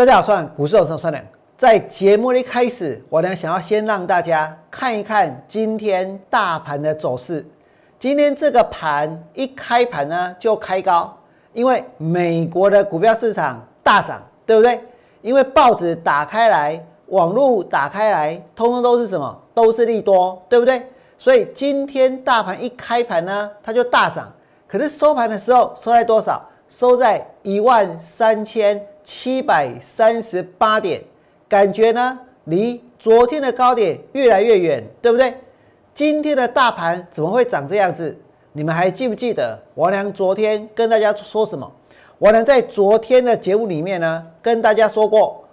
大家好，算股市有声算良。在节目的一开始，我呢想要先让大家看一看今天大盘的走势。今天这个盘一开盘呢就开高，因为美国的股票市场大涨，对不对？因为报纸打开来，网络打开来，通通都是什么？都是利多，对不对？所以今天大盘一开盘呢，它就大涨。可是收盘的时候收在多少？收在一万三千七百三十八点，感觉呢离昨天的高点越来越远，对不对？今天的大盘怎么会长这样子？你们还记不记得王良昨天跟大家说什么？王良在昨天的节目里面呢，跟大家说过，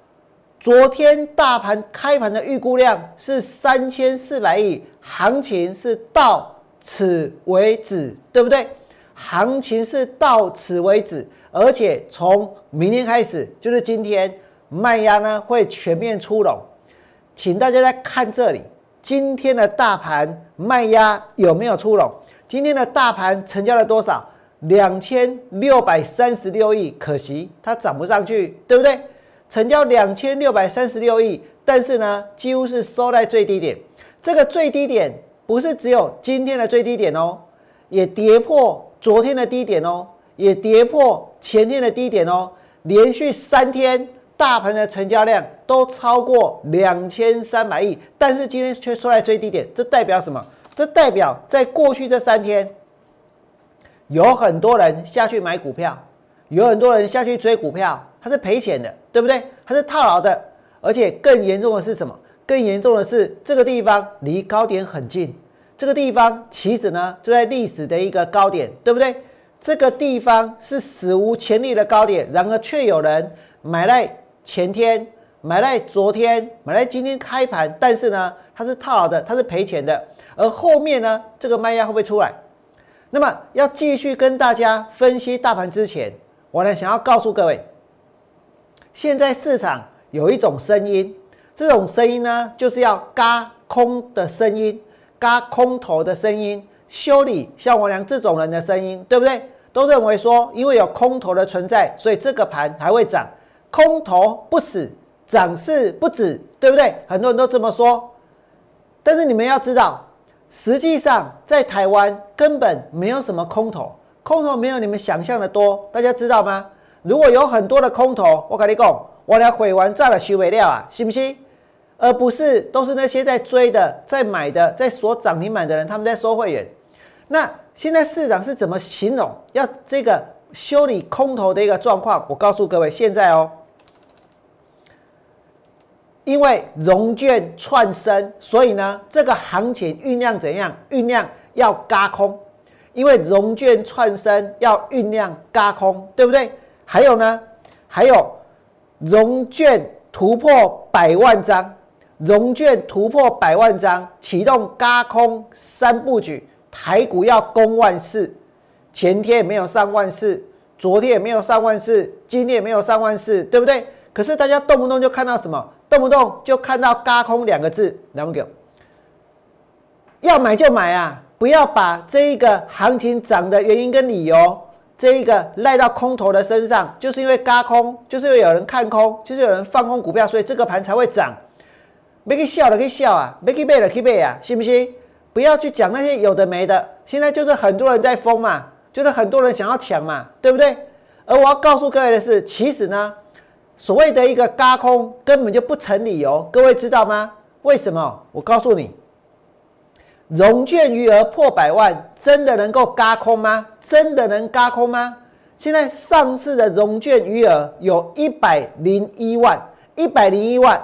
昨天大盘开盘的预估量是三千四百亿，行情是到此为止，对不对？行情是到此为止，而且从明天开始，就是今天卖压呢会全面出笼，请大家再看这里，今天的大盘卖压有没有出笼？今天的大盘成交了多少？两千六百三十六亿，可惜它涨不上去，对不对？成交两千六百三十六亿，但是呢，几乎是收在最低点。这个最低点不是只有今天的最低点哦，也跌破。昨天的低点哦，也跌破前天的低点哦，连续三天大盘的成交量都超过两千三百亿，但是今天却出来最低点，这代表什么？这代表在过去这三天，有很多人下去买股票，有很多人下去追股票，他是赔钱的，对不对？他是套牢的，而且更严重的是什么？更严重的是这个地方离高点很近。这个地方其实呢就在历史的一个高点，对不对？这个地方是史无前例的高点，然而却有人买在前天，买在昨天，买在今天开盘，但是呢，它是套牢的，它是赔钱的。而后面呢，这个卖压会不会出来？那么要继续跟大家分析大盘之前，我呢想要告诉各位，现在市场有一种声音，这种声音呢就是要嘎空的声音。嘎空头的声音，修理像我娘这种人的声音，对不对？都认为说，因为有空头的存在，所以这个盘还会涨。空头不死，涨势不止，对不对？很多人都这么说。但是你们要知道，实际上在台湾根本没有什么空头，空头没有你们想象的多。大家知道吗？如果有很多的空头，我跟你讲，我俩毁完账了修不了啊，信不信？而不是都是那些在追的、在买的、在锁涨停板的人，他们在收会员。那现在市场是怎么形容要这个修理空头的一个状况？我告诉各位，现在哦，因为融券串升，所以呢，这个行情酝酿怎样？酝酿要嘎空，因为融券串升要酝酿嘎空，对不对？还有呢，还有融券突破百万张。融券突破百万张，启动嘎空三部曲，台股要攻万四。前天也没有上万四，昨天也没有上万四，今天也没有上万四，对不对？可是大家动不动就看到什么？动不动就看到嘎空两个字，两不给？要买就买啊！不要把这一个行情涨的原因跟理由，这一个赖到空头的身上，就是因为嘎空，就是因为有人看空，就是有人放空股票，所以这个盘才会涨。别去笑的，可以笑啊！别去背的，可以背啊！信不信？不要去讲那些有的没的。现在就是很多人在疯嘛，就是很多人想要抢嘛，对不对？而我要告诉各位的是，其实呢，所谓的一个嘎空根本就不成理由。各位知道吗？为什么？我告诉你，融券余额破百万，真的能够嘎空吗？真的能嘎空吗？现在上市的融券余额有一百零一万，一百零一万。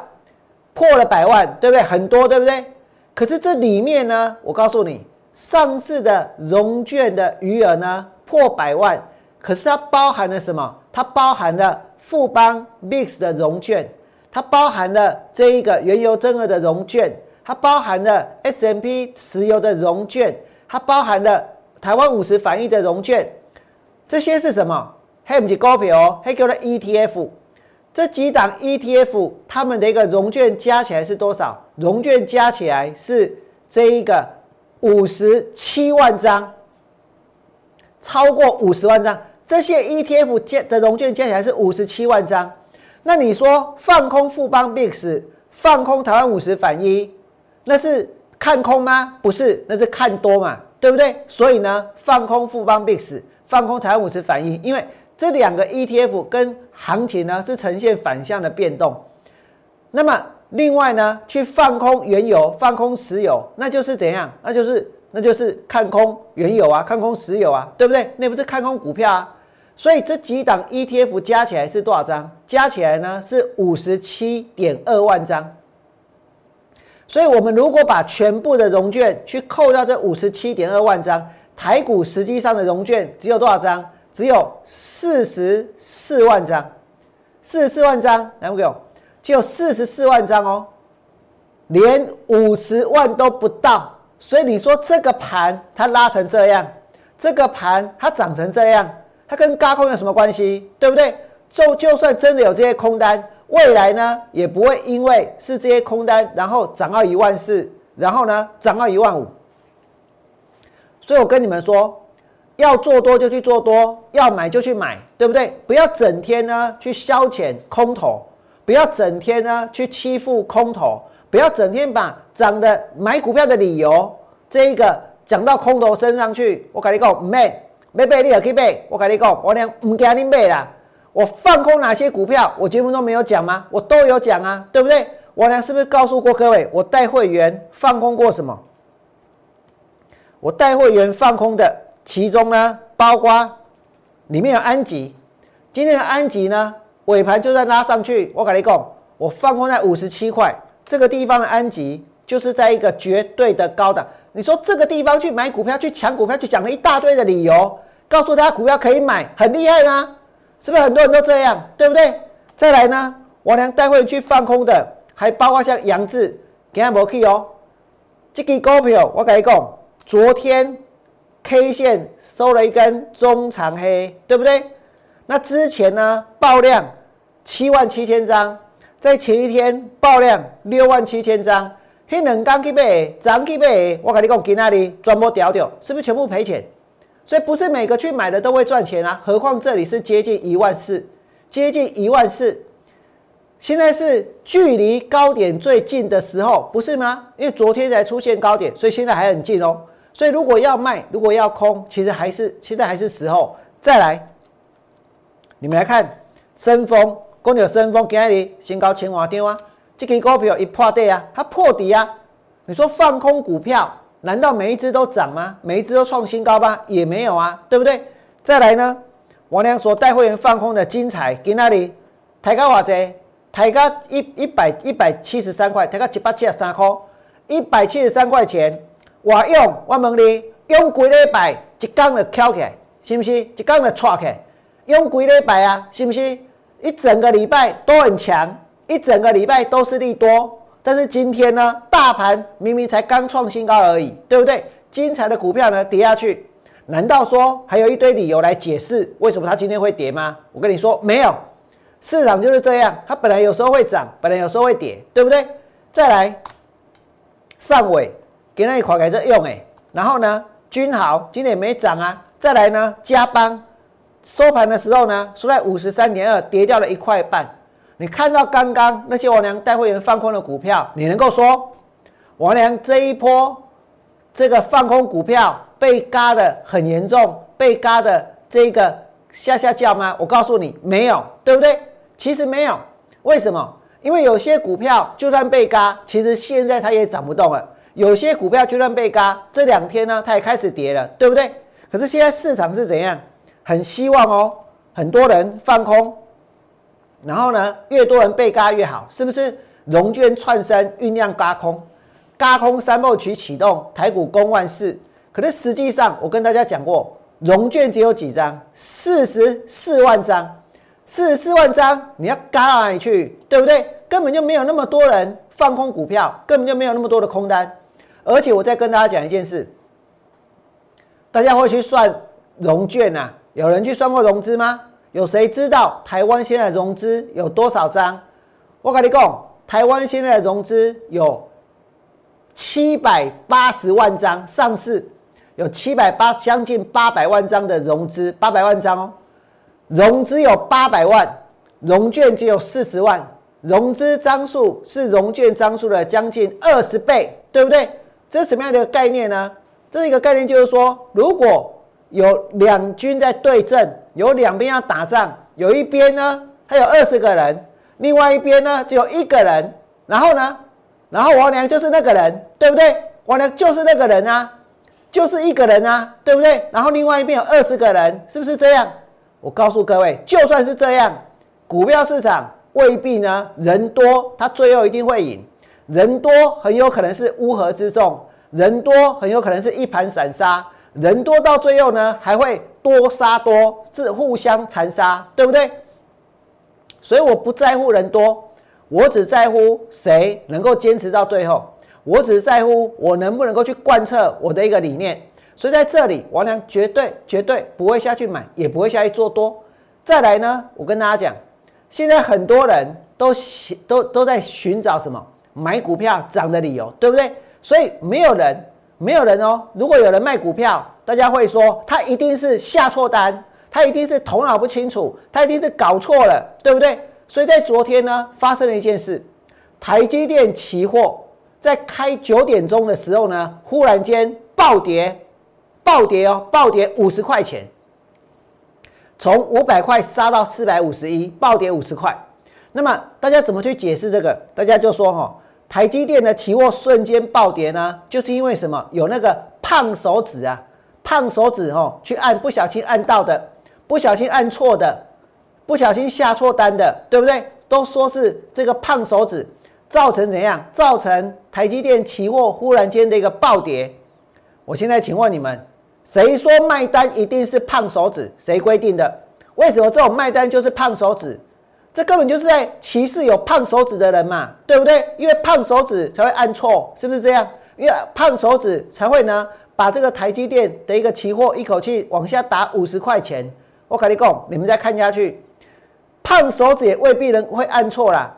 破了百万，对不对？很多，对不对？可是这里面呢，我告诉你，上市的融券的余额呢破百万，可是它包含了什么？它包含了富邦 Mix 的融券，它包含了这一个原油增额的融券，它包含了 S M P 石油的融券，它包含了台湾五十反应的融券，这些是什么？还有股票，还有了 E T F。这几档 ETF，它们的一个融券加起来是多少？融券加起来是这一个五十七万张，超过五十万张。这些 ETF 加的融券加起来是五十七万张。那你说放空富邦 Bix，放空台湾五十反一，那是看空吗？不是，那是看多嘛，对不对？所以呢，放空富邦 Bix，放空台湾五十反一，因为这两个 ETF 跟行情呢是呈现反向的变动。那么另外呢，去放空原油、放空石油，那就是怎样？那就是那就是看空原油啊，看空石油啊，对不对？那不是看空股票啊。所以这几档 ETF 加起来是多少张？加起来呢是五十七点二万张。所以我们如果把全部的融券去扣掉这五十七点二万张，台股实际上的融券只有多少张？只有四十四万张。四十四万张，来不给我？就四十四万张哦，连五十万都不到。所以你说这个盘它拉成这样，这个盘它涨成这样。它跟高空有什么关系？对不对？就就算真的有这些空单，未来呢也不会因为是这些空单，然后涨到一万四，然后呢涨到一万五。所以我跟你们说，要做多就去做多，要买就去买，对不对？不要整天呢去消遣空头，不要整天呢去欺负空头，不要整天把涨的买股票的理由这一个讲到空头身上去。我跟你讲，man。没买你也可以买，我跟你讲，我俩唔惊你卖啦。我放空哪些股票，我节目中没有讲吗？我都有讲啊，对不对？我俩是不是告诉过各位，我带会员放空过什么？我带会员放空的，其中呢，包括里面有安吉，今天的安吉呢，尾盘就在拉上去。我跟你讲，我放空在五十七块这个地方的安吉，就是在一个绝对的高档。你说这个地方去买股票、去抢股票，去讲了一大堆的理由。告诉大家股票可以买，很厉害吗？是不是很多人都这样，对不对？再来呢，我娘待会去放空的，还包括像杨志，今天没去哦。这支股票我跟你讲，昨天 K 线收了一根中长黑，对不对？那之前呢，爆量七万七千张，在前一天爆量六万七千张，那两刚去买，涨去买，我跟你讲，今那里全部掉掉，是不是全部赔钱？所以不是每个去买的都会赚钱啊，何况这里是接近一万四，接近一万四，现在是距离高点最近的时候，不是吗？因为昨天才出现高点，所以现在还很近哦。所以如果要卖，如果要空，其实还是现在还是时候。再来，你们来看，升风，公牛升风，今日新高千瓦点啊，这个股票一破底啊，它破底啊，你说放空股票？难道每一只都涨吗？每一只都创新高吗？也没有啊，对不对？再来呢，王良所带会员放空的精彩，给那里？抬高多少？抬高一一百一百七十三块，抬高一百七十三块，一百七十三块钱。我用我问你，用几礼拜一缸就翘起来，是不是？一缸就窜起来，用几礼拜啊？是不是？一整个礼拜都很强，一整个礼拜都是利多。但是今天呢，大盘明明才刚创新高而已，对不对？精彩的股票呢跌下去，难道说还有一堆理由来解释为什么它今天会跌吗？我跟你说，没有，市场就是这样，它本来有时候会涨，本来有时候会跌，对不对？再来，上尾给那一块给这用哎，然后呢，君豪今天也没涨啊。再来呢，嘉邦收盘的时候呢，收在五十三点二，跌掉了一块半。你看到刚刚那些王良带会员放空的股票，你能够说王良这一波这个放空股票被嘎的很严重，被嘎的这个下下叫吗？我告诉你，没有，对不对？其实没有，为什么？因为有些股票就算被嘎，其实现在它也涨不动了；有些股票就算被嘎，这两天呢，它也开始跌了，对不对？可是现在市场是怎样？很希望哦，很多人放空。然后呢，越多人被嘎越好，是不是？融券串升，酝酿嘎空，嘎空三部曲启动，台股攻万事。可是实际上，我跟大家讲过，融券只有几张，四十四万张，四十四万张，你要嘎到哪里去？对不对？根本就没有那么多人放空股票，根本就没有那么多的空单。而且我再跟大家讲一件事，大家会去算融券啊？有人去算过融资吗？有谁知道台湾现在融资有多少张？我跟你讲，台湾现在的融资有七百八十万张上市，有七百八将近八百万张的融资，八百万张哦，融资有八百万，融券只有四十万，融资张数是融券张数的将近二十倍，对不对？这是什么样的概念呢？这一个概念就是说，如果有两军在对阵，有两边要打仗，有一边呢还有二十个人，另外一边呢只有一个人，然后呢，然后王良就是那个人，对不对？王良就是那个人啊，就是一个人啊，对不对？然后另外一边有二十个人，是不是这样？我告诉各位，就算是这样，股票市场未必呢人多，他最后一定会赢。人多很有可能是乌合之众，人多很有可能是一盘散沙，人多到最后呢还会多杀多，是互相残杀，对不对？所以我不在乎人多，我只在乎谁能够坚持到最后，我只在乎我能不能够去贯彻我的一个理念。所以在这里，王良绝对绝对不会下去买，也不会下去做多。再来呢，我跟大家讲，现在很多人都都都在寻找什么？买股票涨的理由，对不对？所以没有人，没有人哦。如果有人卖股票，大家会说他一定是下错单，他一定是头脑不清楚，他一定是搞错了，对不对？所以在昨天呢，发生了一件事，台积电期货在开九点钟的时候呢，忽然间暴跌，暴跌哦，暴跌五十块钱，从五百块杀到四百五十一，暴跌五十块。那么大家怎么去解释这个？大家就说哈。台积电的期货瞬间暴跌呢，就是因为什么？有那个胖手指啊，胖手指哦，去按不小心按到的，不小心按错的，不小心下错单的，对不对？都说是这个胖手指造成怎样？造成台积电期货忽然间的一个暴跌。我现在请问你们，谁说卖单一定是胖手指？谁规定的？为什么这种卖单就是胖手指？这根本就是在歧视有胖手指的人嘛，对不对？因为胖手指才会按错，是不是这样？因为胖手指才会呢，把这个台积电的一个期货一口气往下打五十块钱。我跟你讲，你们再看下去，胖手指也未必能会按错啦，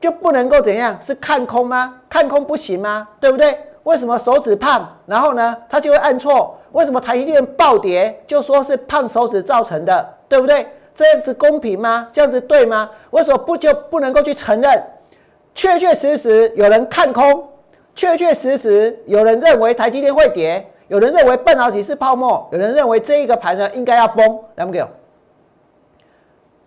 就不能够怎样？是看空吗？看空不行吗？对不对？为什么手指胖，然后呢，它就会按错？为什么台积电暴跌，就说是胖手指造成的，对不对？这样子公平吗？这样子对吗？为什么不就不能够去承认？确确实实有人看空，确确实实有人认为台积电会跌，有人认为半导体是泡沫，有人认为这一个盘呢应该要崩。来不给？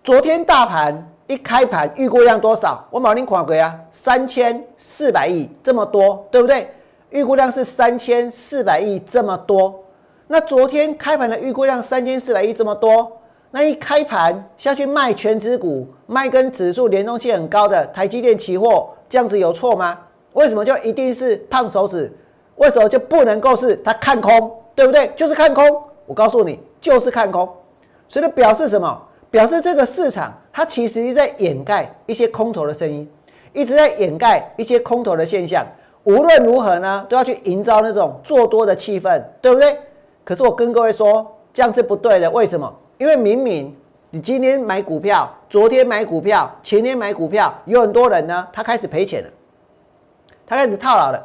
昨天大盘一开盘预估量多少？我马上看过啊，三千四百亿这么多，对不对？预估量是三千四百亿这么多。那昨天开盘的预估量三千四百亿这么多。那一开盘下去卖全指股，卖跟指数联动性很高的台积电期货，这样子有错吗？为什么就一定是胖手指？为什么就不能够是他看空？对不对？就是看空。我告诉你，就是看空。所以表示什么？表示这个市场它其实在掩盖一些空头的声音，一直在掩盖一些空头的现象。无论如何呢，都要去营造那种做多的气氛，对不对？可是我跟各位说，这样是不对的。为什么？因为明明你今天买股票，昨天买股票，前天买股票，有很多人呢，他开始赔钱了，他开始套牢了，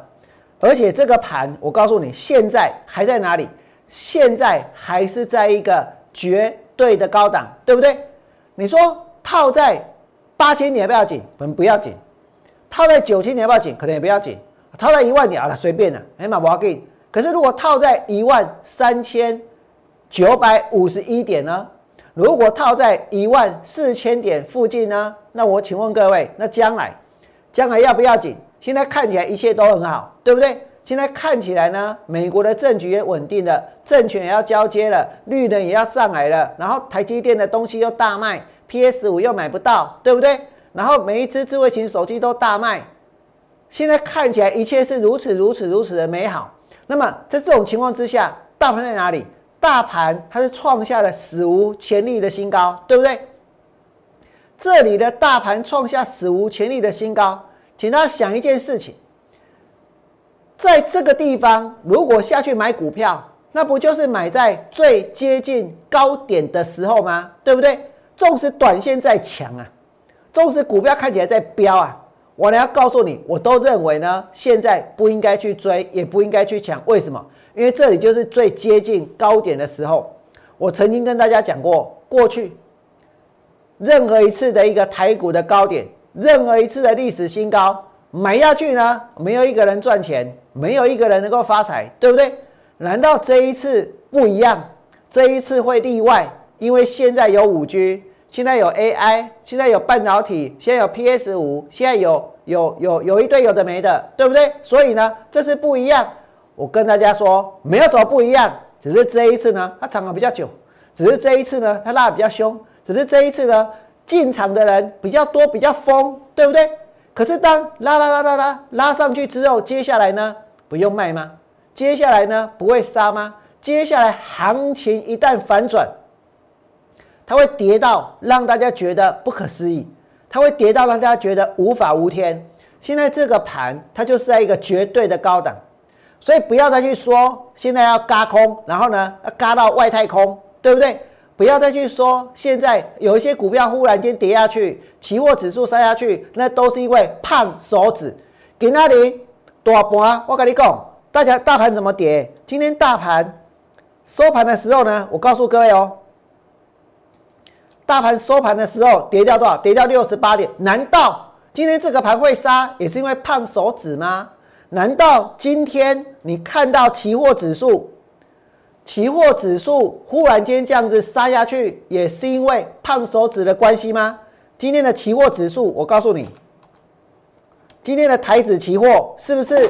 而且这个盘，我告诉你，现在还在哪里？现在还是在一个绝对的高档，对不对？你说套在八千点要不要紧？可能不要紧。套在九千点要不要紧？可能也不要紧。套在一万点啊，随便了，哎嘛不要紧。可是如果套在一万三千。九百五十一点呢？如果套在一万四千点附近呢？那我请问各位，那将来，将来要不要紧？现在看起来一切都很好，对不对？现在看起来呢，美国的政局也稳定了，政权也要交接了，绿能也要上来了，然后台积电的东西又大卖，PS 五又买不到，对不对？然后每一只智慧型手机都大卖，现在看起来一切是如此如此如此的美好。那么在这种情况之下，大盘在哪里？大盘它是创下了史无前例的新高，对不对？这里的大盘创下史无前例的新高，请大家想一件事情，在这个地方如果下去买股票，那不就是买在最接近高点的时候吗？对不对？纵使短线在强啊，纵使股票看起来在飙啊，我呢要告诉你，我都认为呢，现在不应该去追，也不应该去抢，为什么？因为这里就是最接近高点的时候，我曾经跟大家讲过，过去任何一次的一个台股的高点，任何一次的历史新高，买下去呢，没有一个人赚钱，没有一个人能够发财，对不对？难道这一次不一样？这一次会例外？因为现在有五 G，现在有 AI，现在有半导体，现在有 PS 五，现在有有有有一堆有的没的，对不对？所以呢，这是不一样。我跟大家说，没有什么不一样，只是这一次呢，它涨得比较久，只是这一次呢，它拉得比较凶，只是这一次呢，进场的人比较多，比较疯，对不对？可是当拉拉拉拉拉拉上去之后，接下来呢，不用卖吗？接下来呢，不会杀吗？接下来行情一旦反转。它会跌到让大家觉得不可思议，它会跌到让大家觉得无法无天。现在这个盘它就是在一个绝对的高档，所以不要再去说现在要嘎空，然后呢要嘎到外太空，对不对？不要再去说现在有一些股票忽然间跌下去，期货指数杀下去，那都是因为胖手指。给那里大盘，我跟你讲，大家大盘怎么跌？今天大盘收盘的时候呢，我告诉各位哦。大盘收盘的时候跌掉多少？跌掉六十八点。难道今天这个盘会杀，也是因为胖手指吗？难道今天你看到期货指数，期货指数忽然间这样子杀下去，也是因为胖手指的关系吗？今天的期货指数，我告诉你，今天的台指期货是不是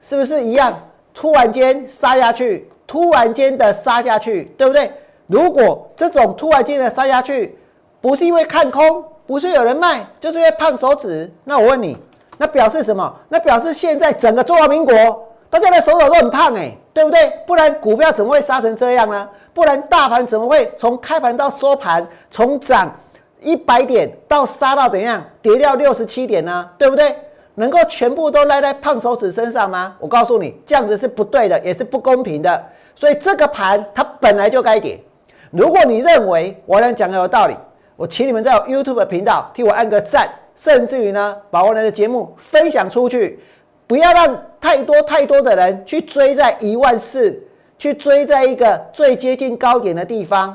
是不是一样？突然间杀下去，突然间的杀下去，对不对？如果这种突然间的杀下去，不是因为看空，不是有人卖，就是因为胖手指。那我问你，那表示什么？那表示现在整个中华民国大家的手手都很胖哎，对不对？不然股票怎么会杀成这样呢？不然大盘怎么会从开盘到收盘，从涨一百点到杀到怎样，跌掉六十七点呢？对不对？能够全部都赖在胖手指身上吗？我告诉你，这样子是不对的，也是不公平的。所以这个盘它本来就该跌。如果你认为我能讲的有道理，我请你们在 YouTube 频道替我按个赞，甚至于呢，把我们的节目分享出去，不要让太多太多的人去追在一万四，去追在一个最接近高点的地方。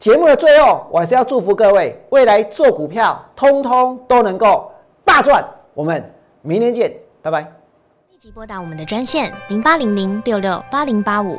节目的最后，我还是要祝福各位，未来做股票，通通都能够大赚。我们明天见，拜拜。立即拨打我们的专线零八零零六六八零八五。